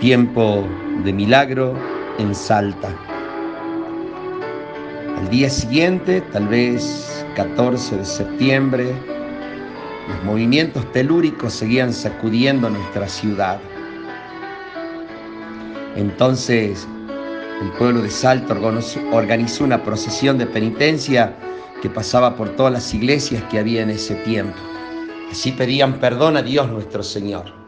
tiempo de milagro en Salta. Al día siguiente, tal vez 14 de septiembre, los movimientos telúricos seguían sacudiendo nuestra ciudad. Entonces, el pueblo de Salta organizó una procesión de penitencia que pasaba por todas las iglesias que había en ese tiempo. Así pedían perdón a Dios nuestro Señor.